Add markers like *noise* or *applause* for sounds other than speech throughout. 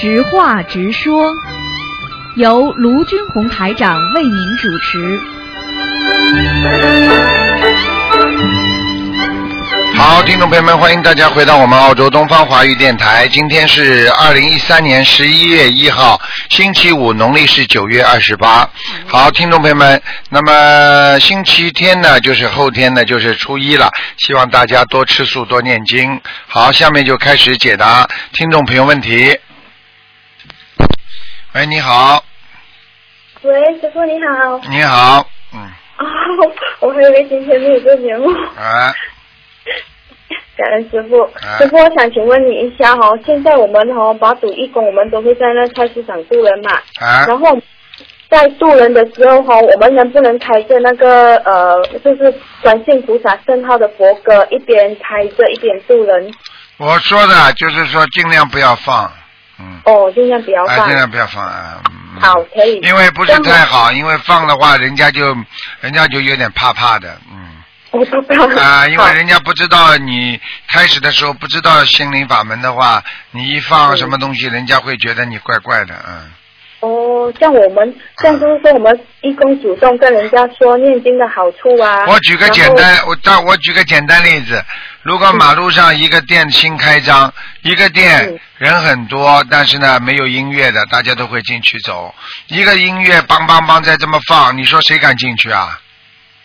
直话直说，由卢军红台长为您主持。好，听众朋友们，欢迎大家回到我们澳洲东方华语电台。今天是二零一三年十一月一号，星期五，农历是九月二十八。好，听众朋友们，那么星期天呢，就是后天呢，就是初一了。希望大家多吃素，多念经。好，下面就开始解答听众朋友问题。喂，你好，喂，师傅你好。你好，嗯，哦，我还以为今天没有做节目。啊，*laughs* 感恩师傅，啊。师傅，我想请问你一下哈、现在我们哈、把赌义工，我们都会在那菜市场渡人嘛，啊，然后在渡人的时候哈、我们能不能开着那个呃，就是观世音菩萨圣号的佛歌，一边开着一边渡人？我说的就是说尽量不要放，嗯，哦，尽量不要啊，放。尽量不要放啊。嗯好，可以。因为不是太好，因为放的话，人家就人家就有点怕怕的，嗯我不知道。啊，因为人家不知道你开始的时候不知道心灵法门的话，你一放嗯什么东西，人家会觉得你怪怪的，嗯。哦，像我们像就是说，我们义工主动跟人家说念经的好处啊。我举个简单，我但我举个简单例子，如果马路上一个店新开张，一个店嗯人很多，但是呢没有音乐的，大家都会进去走。一个音乐梆梆梆在这么放，你说谁敢进去啊？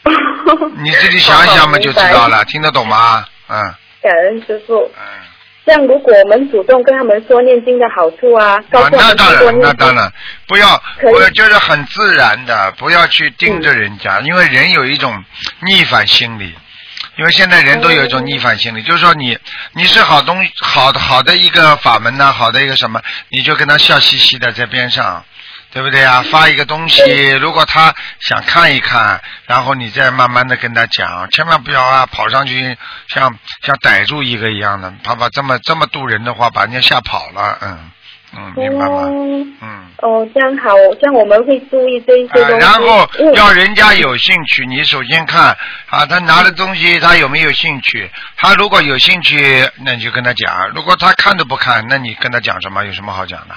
*laughs* 你自己想一想嘛，就知道了，听得懂吗？嗯感恩师傅。嗯。像如果我们主动跟他们说念经的好处啊，那当然，那当然，不要，我就是很自然的，不要去盯着人家，因为人有一种逆反心理。因为现在人都有一种逆反心理，就是说你你是好东好的好的一个法门呐、好的一个什么，你就跟他笑嘻嘻的在边上，对不对啊？发一个东西，如果他想看一看，然后你再慢慢的跟他讲，千万不要啊跑上去像像逮住一个一样的，怕把这么这么渡人的话，把人家吓跑了，嗯嗯，明白吗？哦嗯。哦，这样好，这样我们会注意这一些啊，东西。然后要人家有兴趣，你首先看啊，他拿的东西他有没有兴趣？他如果有兴趣，那你就跟他讲；如果他看都不看，那你跟他讲什么？有什么好讲的？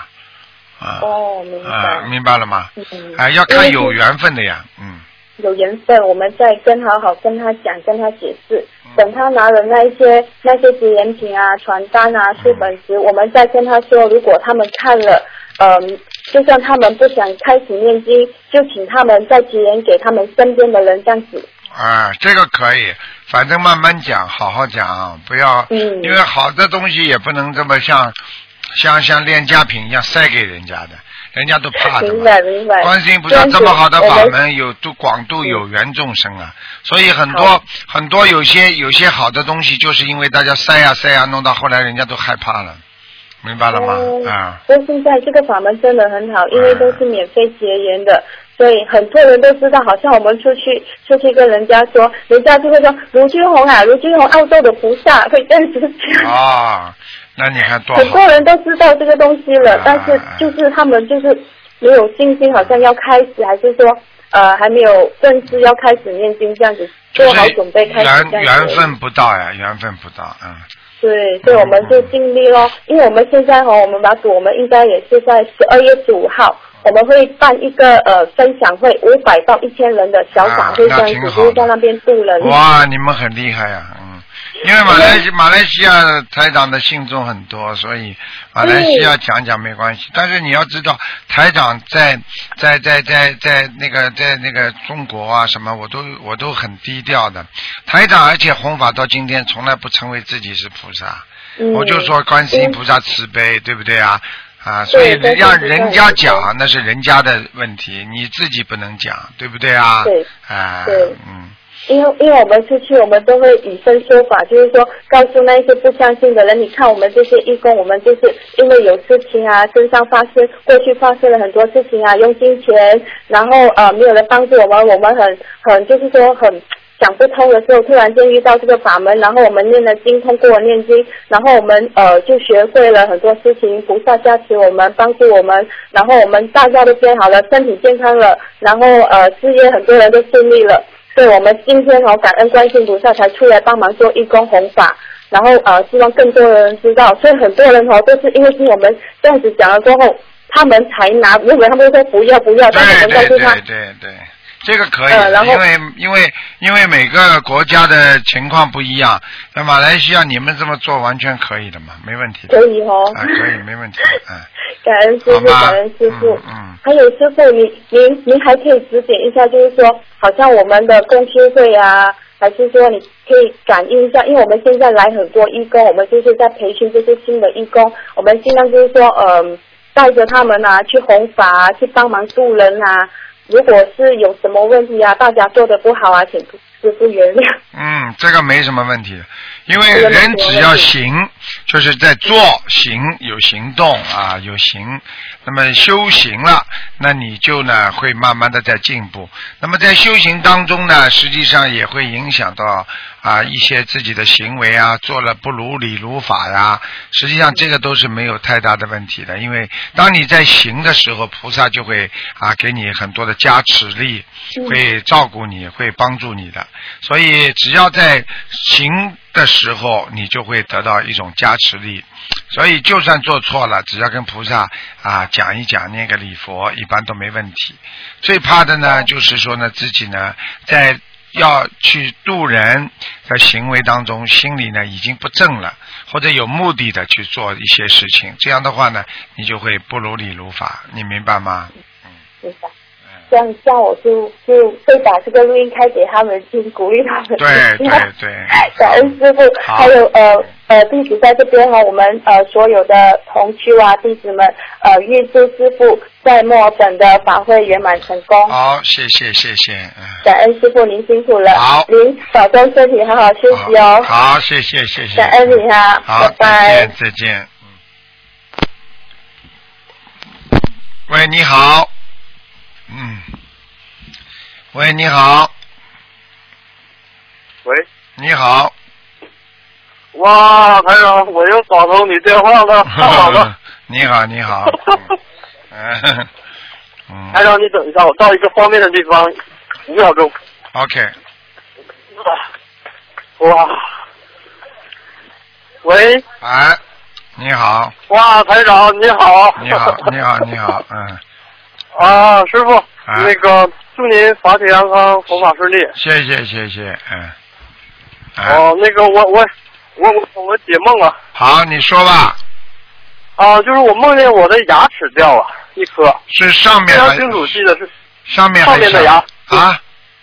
啊哦，明白。啊，明白了吗？嗯啊，要看有缘分的呀，嗯。有缘分，我们再跟好好跟他讲，跟他解释。嗯等他拿了那一些那些纪念品啊、传单啊、书本时，我们再跟他说，如果他们看了，嗯，就算他们不想开始念经，就请他们再结缘给他们身边的人，这样子。啊，这个可以，反正慢慢讲，好好讲，不要，嗯因为好的东西也不能这么像像像廉价品一样塞给人家的，人家都怕的明嘛。白明白。观世音菩萨这么好的法门，有度广度有缘众生啊，所以很多很多有些有些好的东西，就是因为大家塞呀塞呀，弄到后来人家都害怕了，明白了吗？哦啊，所以现在这个法门真的很好，因为都是免费结缘的，所以很多人都知道。好像我们出去出去跟人家说，人家就会说卢军红啊，卢军红澳洲的菩萨会这样子讲。啊，那你看多很多人都知道这个东西了，啊但是就是他们就是没有信心，好像要开始，还是说呃还没有正式要开始念经这样子，做好准备开始缘。缘分不到呀，*laughs* 缘分不到，嗯。对，所以我们就尽力咯。因为我们现在哈，我们马祖，我们应该也是在十二月十五号，我们会办一个呃分享会，五百到一千人的小法会这样子，就是在那边度人。哇，你们很厉害呀、嗯，因为马来西马来西亚台长的信众很多，所以马来西亚讲讲没关系。但是你要知道，台长在在在在在那个在那个中国啊什么，我都我都很低调的。台长而且弘法到今天，从来不称为自己是菩萨，嗯我就说观世音菩萨慈悲，对不对啊？啊，所以对让人家讲那是人家的问题，你自己不能讲，对不对啊？对啊，对嗯。因为因为我们出去，我们都会以身说法，就是说告诉那些不相信的人，你看我们这些义工，我们就是因为有事情啊，身上发生过去发生了很多事情啊，用金钱，然后呃没有人帮助我们，我们很很就是说很。想不通的时候，突然间遇到这个法门，然后我们念了经，通过念经，然后我们呃就学会了很多事情，菩萨加持我们，帮助我们，然后我们大家都变好了，身体健康了，然后呃事业很多人都顺利了，对我们今天哦感恩观世音菩萨才出来帮忙做义工弘法，然后呃希望更多的人知道，所以很多人哦都是因为听我们这样子讲了过后，他们才拿，如果他们说不要不要，但我们告诉他对对对，这个可以，因为因为因为每个国家的情况不一样，那马来西亚你们这么做完全可以的嘛，没问题的。可以哦。啊，可以，没问题，嗯。*laughs* 感恩师傅，感恩师傅。嗯嗯还有师傅，您您您还可以指点一下，就是说，好像我们的共修会啊，还是说你可以感应一下，因为我们现在来很多义工，我们就是在培训这些新的义工，我们尽量就是说，嗯、带着他们啊去弘法啊，去帮忙助人啊。如果是有什么问题啊，大家做的不好啊，请师傅原谅。嗯，这个没什么问题，因为人只要行，就是在做行有行动啊，有行，那么修行了，那你就呢会慢慢的在进步。那么在修行当中呢，实际上也会影响到啊一些自己的行为啊，做了不如理如法呀，实际上这个都是没有太大的问题的，因为当你在行的时候，菩萨就会啊给你很多的加持力，嗯会照顾你，会帮助你的。所以只要在行的时候，你就会得到一种加持力。所以就算做错了，只要跟菩萨啊讲一讲，念个礼佛，一般都没问题。最怕的呢，就是说呢自己呢在要去渡人的行为当中，心里呢已经不正了，或者有目的的去做一些事情，这样的话呢，你就会不如理如法，你明白吗？明白。这样这样我就就会把这个录音开给他们听，鼓励他们。对对 *laughs* 对，感恩师傅，还有呃呃弟子在这边哈，我们呃所有的同区啊弟子们呃预祝师傅在墨尔本的法会圆满成功。好，谢谢谢谢，嗯。感恩师傅您辛苦了，好您保重身体，好好休息哦。好，好谢谢谢谢。感恩你哈，好，拜拜再见再见。嗯。喂，你好。嗯。喂，你好，喂，你好。哇，台长，我又打通你电话了，*laughs* 太好了。你好，你好。*laughs* 嗯。嗯台长，你等一下，我到一个方便的地方，五秒钟。OK，哇，喂，哎，你好，哇，台长你好。你好，你好，你好，嗯，啊，师傅，啊。那个祝您法体安康，佛法顺利。谢谢谢谢，嗯。哎哦，那个我我我我我解梦啊好，你说吧，啊，就是我梦见我的牙齿掉了一颗，是上面非常清楚，记得是上面上面的牙啊？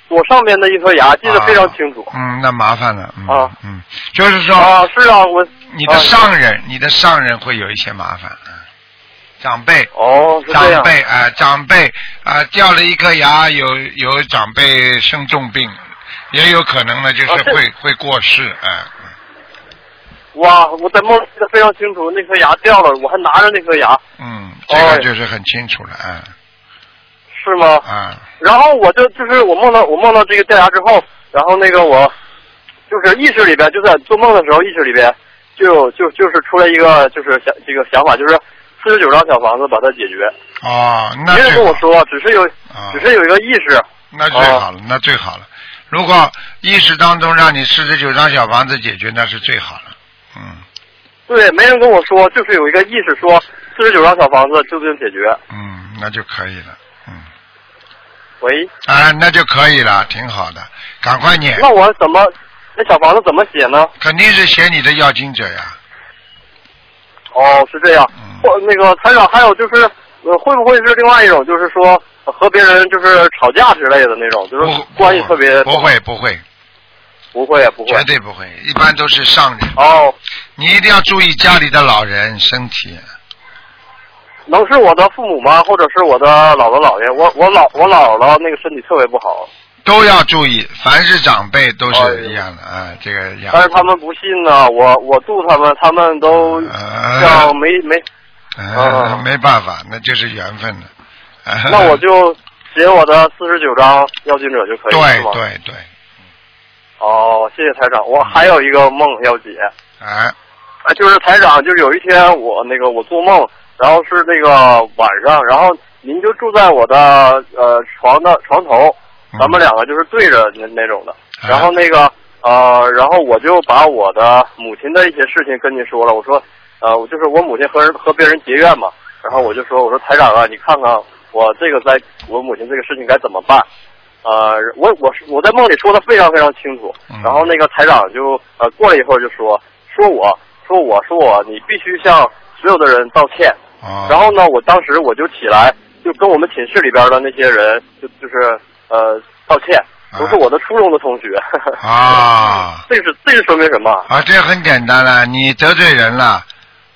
左上面的一颗牙，记得非常清楚。嗯，那麻烦了，嗯、啊。嗯，就是说、啊，是啊，我你的啊。上人，你的上人会有一些麻烦，嗯，长辈。哦，长。辈啊、长辈啊、掉了一颗牙，有有长辈生重病，也有可能呢，就是啊会、会过世，哎、哇，我在梦里记得非常清楚，那颗牙掉了，我还拿着那颗牙，嗯，这个哦就是很清楚了，哎、是吗？啊，然后我就就是我梦到我梦到这个掉牙之后，然后那个我就是意识里边就在做梦的时候，意识里边就有就就是出来一个就是想这个想法，就是四十九张小房子把它解决。哦，那没人，跟我说，只是有啊只是有一个意识。那最好了，那最好了。如果意识当中让你四十九张小房子解决，那是最好了。嗯，对，没人跟我说，就是有一个意识说四十九张小房子就能解决。嗯，那就可以了。嗯，喂，啊，那就可以了，挺好的，赶快念。那我怎么那小房子怎么写呢？肯定是写你的要经者呀。哦，是这样。嗯或那个团长，还有就是，呃，会不会是另外一种，就是说呃和别人就是吵架之类的那种，就是关系特别不会不会，不会不会绝对不会，一般都是上人。哦，你一定要注意家里的老人身体。能是我的父母吗？或者是我的姥姥姥爷？我我姥我姥姥那个身体特别不好，都要注意，凡是长辈都是一样的啊，这个样。但是他们不信呢。我我度他们，他们都呃像没没，呃，没办法，那就是缘分了。呃那我就写我的四十九张要经者就可以对是吗？对对，哦，谢谢台长。我还有一个梦要解。哎，啊，就是台长，就是有一天我那个我做梦，然后是那个晚上，然后您就住在我的呃床的床头，嗯咱们两个就是对着那那种的，啊然后那个呃，然后我就把我的母亲的一些事情跟您说了，我说，呃，我就是我母亲和人和别人结怨嘛，然后我就说，我说台长啊，你看看我这个在我母亲这个事情该怎么办？呃，我我是我在梦里说的非常非常清楚，嗯。然后那个台长就呃过了一会儿就说说我说我说我你必须向所有的人道歉，哦，然后呢，我当时我就起来就跟我们寝室里边的那些人就就是呃道歉，都是我的初中的同学。啊 *laughs* 这是这是说明什么？啊，这很简单了，你得罪人了，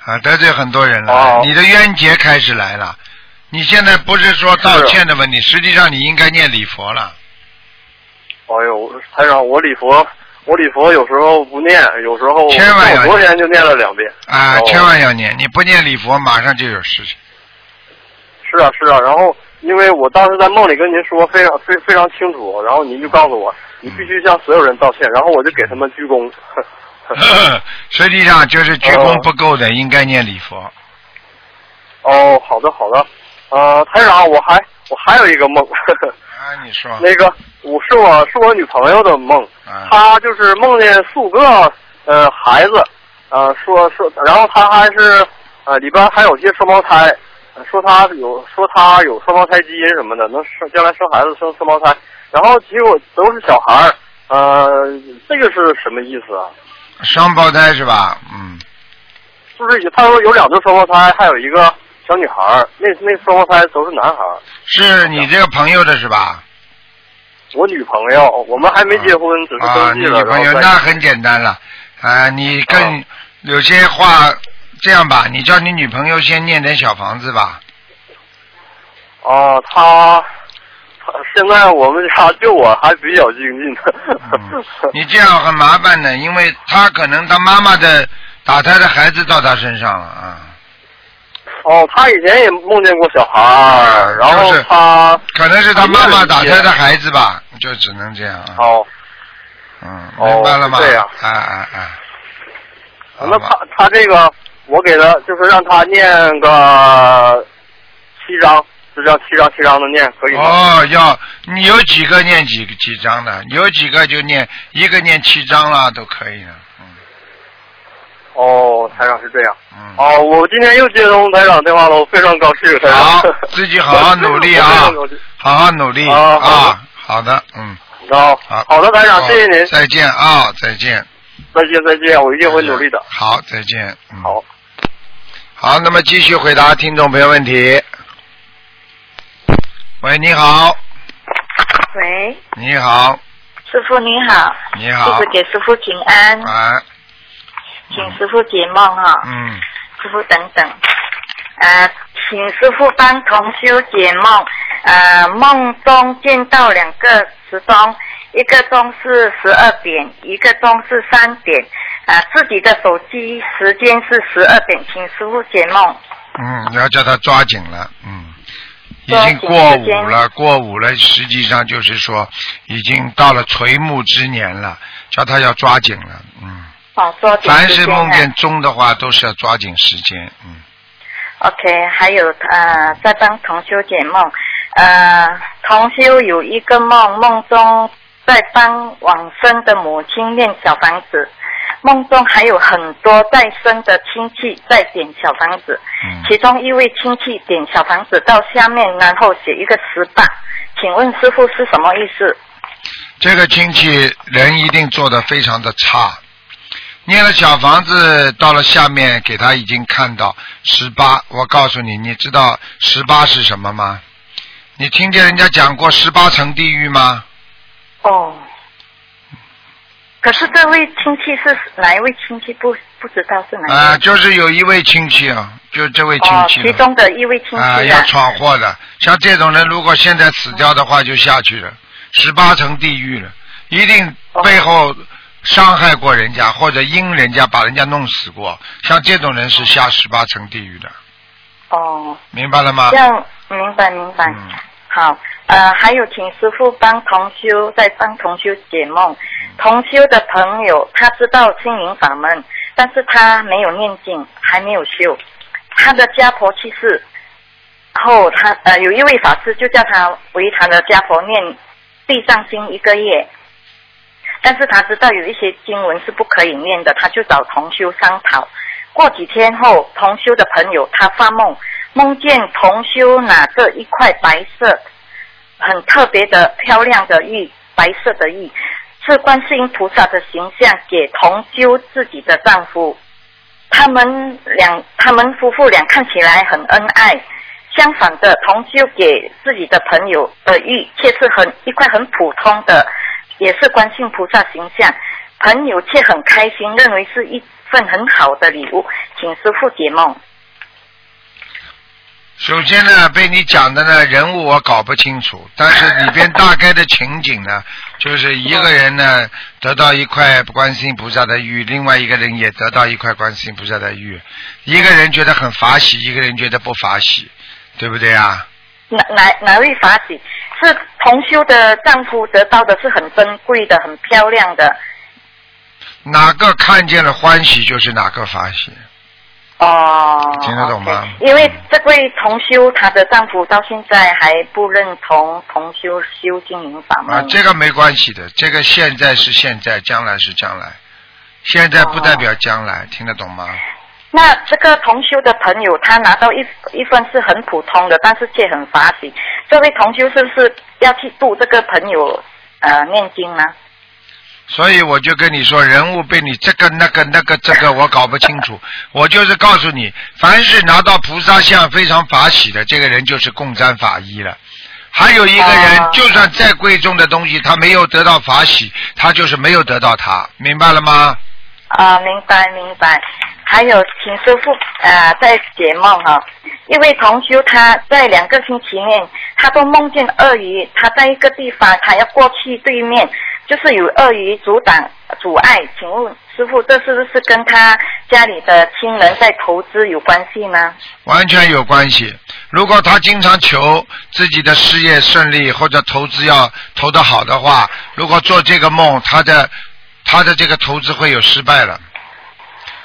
啊，得罪很多人了，哦你的冤结开始来了。你现在不是说道歉的问题，实际上你应该念礼佛了。哎呦，台长，我礼佛，我礼佛有时候不念，有时候千万要我昨天就念了两遍。啊，哦千万要念，你不念礼佛，马上就有事情。是啊是啊，然后因为我当时在梦里跟您说非常非非常清楚，然后您就告诉我你必须向所有人道歉，然后我就给他们鞠躬。*laughs* 实际上就是鞠躬不够的，应该念礼佛。哦，好的好的，呃，台长，我还我还有一个梦，啊，你说。那个我是我是我女朋友的梦，啊她就是梦见四五个呃孩子，呃说说，然后她还是呃里边还有些双胞胎，呃说他有说他有双胞胎基因什么的，能生将来生孩子生双胞胎，然后结果都是小孩儿，呃，这个是什么意思啊？双胞胎是吧？嗯，就是他说有两对双胞胎，还有一个小女孩儿，那那双胞胎都是男孩儿。是你这个朋友的是吧？我女朋友，我们还没结婚，只是啊，登记了。你女朋友那很简单了，啊，你跟哦有些话这样吧，你叫你女朋友先念点小房子吧。哦，他他现在我们家就我还比较精进的。嗯，你这样很麻烦的，因为她可能她妈妈的打胎的孩子到她身上了啊。哦，他以前也梦见过小孩儿，然后就是他可能是他妈妈打胎的孩子吧，就只能这样啊。哦，嗯，哦明白了吗？是这样啊啊啊！那他他这个我给他就是让他念个七章，就这样七章七章的念，可以吗？哦，要你有几个念几个几章的，有几个就念一个念七章了，都可以的。嗯哦，台长是这样。嗯。哦，我今天又接通台长电话了，我非常高兴。台长好，自己好好努力啊 *laughs* 好好努力啊好啊！好的，嗯，好，好。好的，台长，谢谢您，再见啊，再见。再见再见，我一定会努力的。好，再见。嗯。好。好，那么继续回答听众朋友问题。喂，你好，喂，你好，师傅你好，你好。师傅，给师傅请安，啊，请师傅解梦哈、嗯，师傅等等，呃，请师傅帮同修解梦，呃，梦中见到两个时钟，一个钟是十二点，一个钟是三点，啊、自己的手机时间是十二点，请师傅解梦。嗯，你要叫他抓紧了，嗯，已经过午了，过午了，实际上就是说已经到了垂暮之年了，叫他要抓紧了，嗯，哦，抓紧凡是梦见钟的话，都是要抓紧时间，嗯，OK，还有呃，在帮同修解梦，呃，同修有一个梦，梦中在帮往生的母亲念小房子，梦中还有很多在生的亲戚在点小房子，嗯其中一位亲戚点小房子到下面，然后写一个十八，请问师傅是什么意思？这个亲戚人一定做的非常的差，念了小房子到了下面给他已经看到十八，我告诉你，你知道十八是什么吗？你听见人家讲过十八层地狱吗？哦，可是这位亲戚是哪一位亲戚？不不知道是哪一位。啊，就是有一位亲戚啊，就这位亲哦，戚哦其中的一位亲戚啊，要闯祸的。像这种人，如果现在死掉的话，就下去了，十八层地狱了，一定背后伤害过人家，或者因人家把人家弄死过。像这种人是下十八层地狱的，哦，明白了吗这？样明白明白。嗯，好，呃，还有请师傅帮同修再帮同修解梦。同修的朋友他知道心灵法门，但是他没有念经，还没有修。他的家婆去世后，他呃有一位法师就叫他为他的家婆念地藏经一个月。但是他知道有一些经文是不可以念的，他就找同修商讨。过几天后，同修的朋友他发梦，梦见同修拿着一块白色、很特别的漂亮的玉，白色的玉，是观世音菩萨的形象给同修自己的丈夫。他们两，他们夫妇俩看起来很恩爱。相反的，同修给自己的朋友的玉，却是很一块很普通的，也是观世音菩萨形象。朋友却很开心，认为是一份很好的礼物，请师傅解梦。首先呢，被你讲的呢人物我搞不清楚，但是里边大概的情景呢，就是一个人呢得到一块观世音菩萨的玉，另外一个人也得到一块观世音菩萨的玉，一个人觉得很法喜，一个人觉得不法喜，对不对啊？哪哪哪位法喜？是同修的丈夫得到的是很珍贵的、很漂亮的。哪个看见了欢喜，就是哪个法喜。哦，听得懂吗因为这位同修，她的丈夫到现在还不认同同修修经营法门。啊，这个没关系的，这个现在是现在，将来是将来，现在不代表将来，听得懂吗？那这个同修的朋友，他拿到一一份是很普通的，但是却很法喜。这位同修是不是要去度这个朋友呃念经呢？所以我就跟你说，人物被你这个那个那个这个我搞不清楚，我就是告诉你，凡是拿到菩萨像非常法喜的，这个人就是共沾法衣了。还有一个人，哦就算再贵重的东西，他没有得到法喜，他就是没有得到他，明白了吗？啊，明白明白。还有，请师傅呃在解梦哈、一位同修他在两个星期内，他都梦见鳄鱼，他在一个地方，他要过去对面，就是有鳄鱼阻挡阻碍。请问师傅，这是不是跟他家里的亲人在投资有关系呢？完全有关系。如果他经常求自己的事业顺利或者投资要投得好的话，如果做这个梦，他的他的这个投资会有失败了。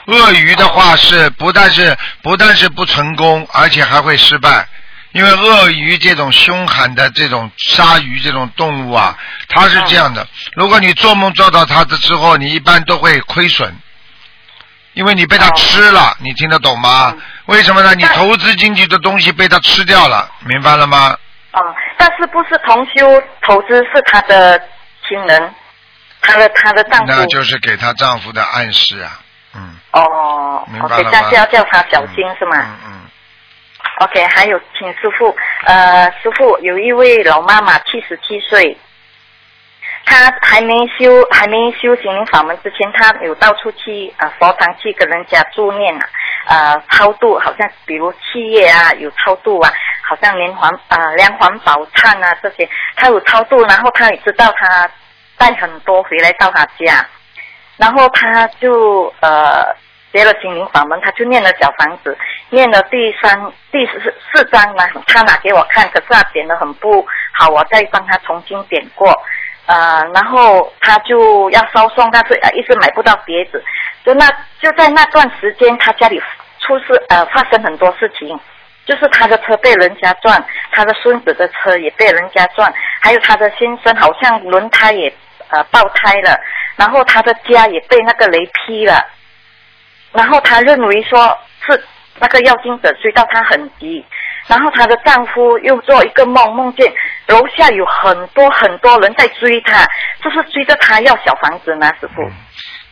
鳄鱼的话是不但是不但是不成功，而且还会失败。因为鳄鱼这种凶悍的这种鲨鱼这种动物啊，它是这样的。如果你做梦做到它的之后，你一般都会亏损，因为你被它吃了。你听得懂吗？为什么呢？你投资进去的东西被它吃掉了，明白了吗？啊、但是不是同修投资是他的亲人，他的他的丈夫。那就是给她丈夫的暗示啊。嗯，哦明白了吗这样是要叫他小心、是吗？嗯嗯。OK，还有，请师傅，呃，师傅有一位老妈妈七十七岁，她还没修还没修行法门之前，她有到处去呃佛堂去跟人家助念啊，呃超度，好像比如七月啊有超度啊，好像连环呃连环宝忏啊这些，她有超度，然后她也知道她带很多回来到她家，然后她就呃学了心灵法门，他就念了小房子，念了第三、第四四章呢，他拿给我看，可是他点的很不好，我再帮他重新点过。呃，然后他就要烧送，但是呃一直买不到碟子，就那就在那段时间，他家里出事呃发生很多事情，就是他的车被人家撞，他的孙子的车也被人家撞，还有他的先生好像轮胎也呃爆胎了，然后他的家也被那个雷劈了。然后她认为说是那个要经者追到她很急，然后她的丈夫又做一个梦，梦见楼下有很多很多人在追她，就是追着她要小房子呢，师傅。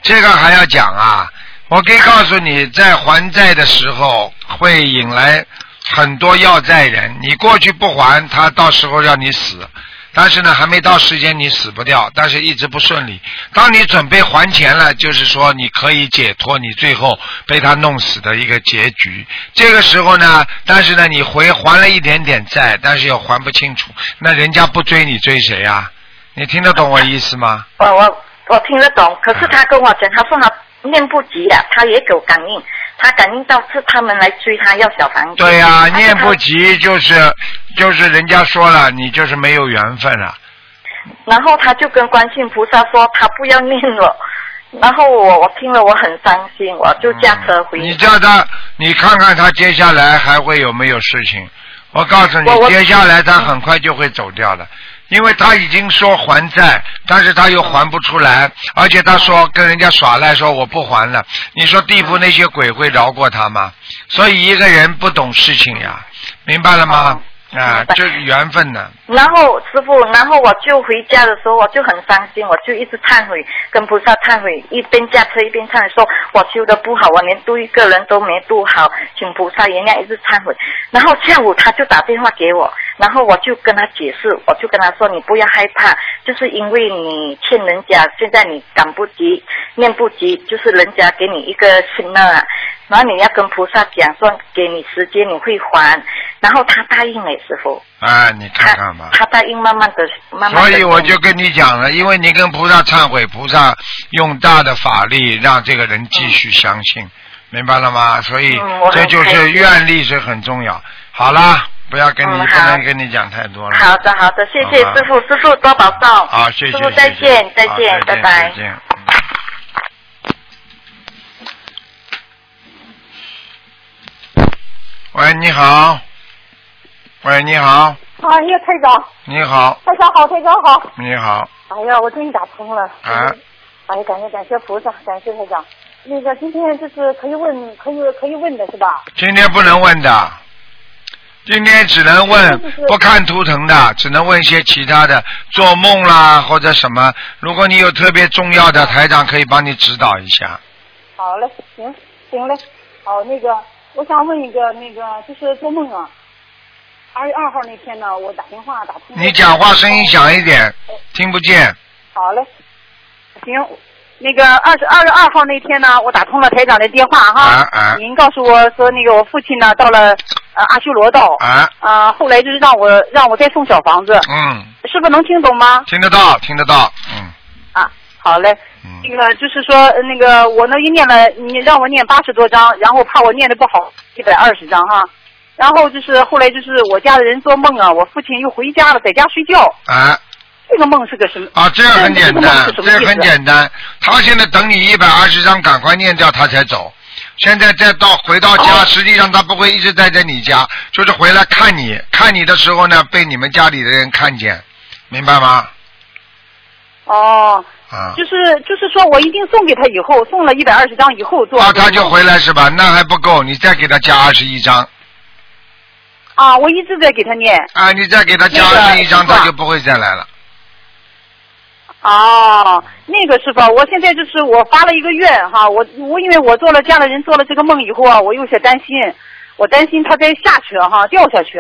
这个还要讲啊！我可以告诉你，在还债的时候会引来很多要债人，你过去不还，他到时候让你死。但是呢，还没到时间，你死不掉，但是一直不顺利。当你准备还钱了，就是说你可以解脱你最后被他弄死的一个结局。这个时候呢，但是呢，你回还了一点点债，但是又还不清楚，那人家不追你追谁呀、你听得懂我意思吗？我我我听得懂，可是他跟我讲，他说他念不及啊，他也有感应，他感应到是他们来追他要小房子。对呀、念不及就是就是人家说了，你就是没有缘分了。然后他就跟观世音菩萨说，他不要念了。然后我我听了我很伤心，我就驾车回。你叫他，你看看他接下来还会有没有事情？我告诉你接下来他很快就会走掉的，因为他已经说还债，但是他又还不出来，而且他说跟人家耍赖，说我不还了。你说地府那些鬼会饶过他吗？所以一个人不懂事情呀，明白了吗？啊这是缘分呢。然后师傅，然后我就回家的时候，我就很伤心，我就一直忏悔，跟菩萨忏悔，一边驾车一边忏悔，说我修的不好，我连度一个人都没度好，请菩萨原谅，一直忏悔。然后下午他就打电话给我，然后我就跟他解释，我就跟他说你不要害怕，就是因为你欠人家，现在你赶不及，念不及，就是人家给你一个心了，然后你要跟菩萨讲说给你时间你会还，然后他答应了师傅。啊，你看他看吧。他答应慢慢的、慢慢的。所以我就跟你讲了，因为你跟菩萨忏悔，菩萨用大的法力让这个人继续相信，明白了吗？所以嗯这就是愿力是很重要。好啦，不要跟你、不能跟你讲太多了。好的，好的，谢谢师傅，师傅多保重。好，谢谢。师傅再见，再见，拜再拜。喂，你好。喂，你好，哎呀，台长，你好，台长好，台长好。你好，哎呀，我终于打通了。啊。哎呀，感谢感谢菩萨，感谢台长。那个今天就是可以问，可以可以问的是吧？今天不能问的，今天只能问不看图腾的，只能问一些其他的，做梦啦或者什么。如果你有特别重要的，台长可以帮你指导一下。好嘞，行行嘞。好，那个我想问一个，那个就是做梦啊。二月二号那天呢，我打电话打通。你讲话声音响一点，听不见。好嘞，行。那个二十二月二号那天呢，我打通了台长的电话哈。啊啊您告诉我说，那个我父亲呢到了呃阿修罗道。啊。啊，后来就是让我让我再送小房子。嗯，师傅能听懂吗？听得到，听得到，嗯。啊，好嘞。嗯。那个就是说，呃那个我那一念了，你让我念八十多章，然后怕我念的不好，一百二十章哈。然后就是后来就是我家的人做梦啊，我父亲又回家了，在家睡觉。啊。这个梦是个什么？啊，这样很简单，这个梦是什么意思这很简单。他现在等你一百二十张，赶快念掉，他才走。现在再到回到家，哦实际上他不会一直待在你家，就是回来看你，看你的时候呢，被你们家里的人看见，明白吗？哦。啊。就是就是说我一定送给他以后，送了一百二十张以后做。啊，他就回来是吧？那还不够，你再给他加二十一张。啊，我一直在给他念。啊，你再给他加二十一张，他就不会再来了。哦，那个师傅，我现在就是我发了一个愿哈，我我因为我做了家里人做了这个梦以后啊，我有些担心，我担心他再下去哈，掉下去，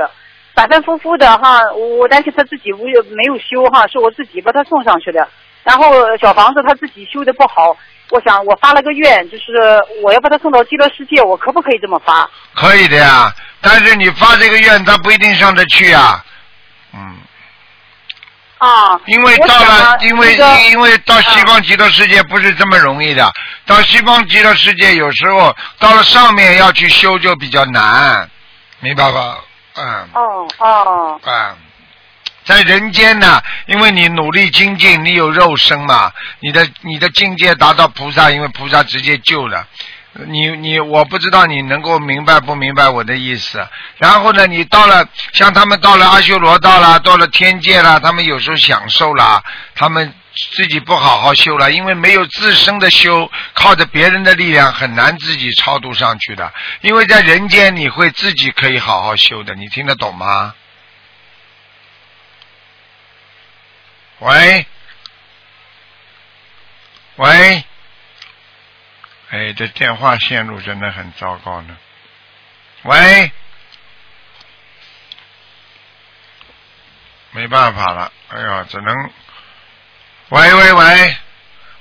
反反复复的哈，我担心他自己无没有修哈，是我自己把他送上去的，然后小房子他自己修的不好，我想我发了个愿，就是我要把他送到极乐世界，我可不可以这么发？可以的呀，但是你发这个愿，他不一定上得去啊。嗯。啊。因为到了因为因为到西方极乐世界不是这么容易的，到西方极乐世界有时候到了上面要去修就比较难，明白吧？嗯。哦哦。嗯，在人间呢，因为你努力精进，你有肉身嘛，你的你的境界达到菩萨，因为菩萨直接救了。你你我不知道你能够明白不明白我的意思。然后呢，你到了像他们到了阿修罗道啦，到了天界啦，他们有时候享受啦，他们自己不好好修了，因为没有自身的修，靠着别人的力量很难自己超度上去的。因为在人间你会自己可以好好修的，你听得懂吗？喂，喂，哎，这电话线路真的很糟糕呢。喂，没办法了，哎呀，只能，喂喂喂，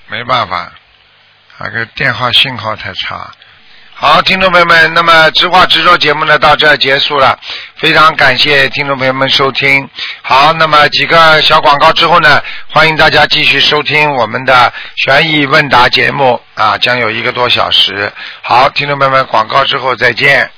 没办法，那个电话信号太差。好，听众朋友们，那么直话直说节目呢到这儿结束了，非常感谢听众朋友们收听。好，那么几个小广告之后呢，欢迎大家继续收听我们的悬疑问答节目啊，将有一个多小时。好，听众朋友们，广告之后再见。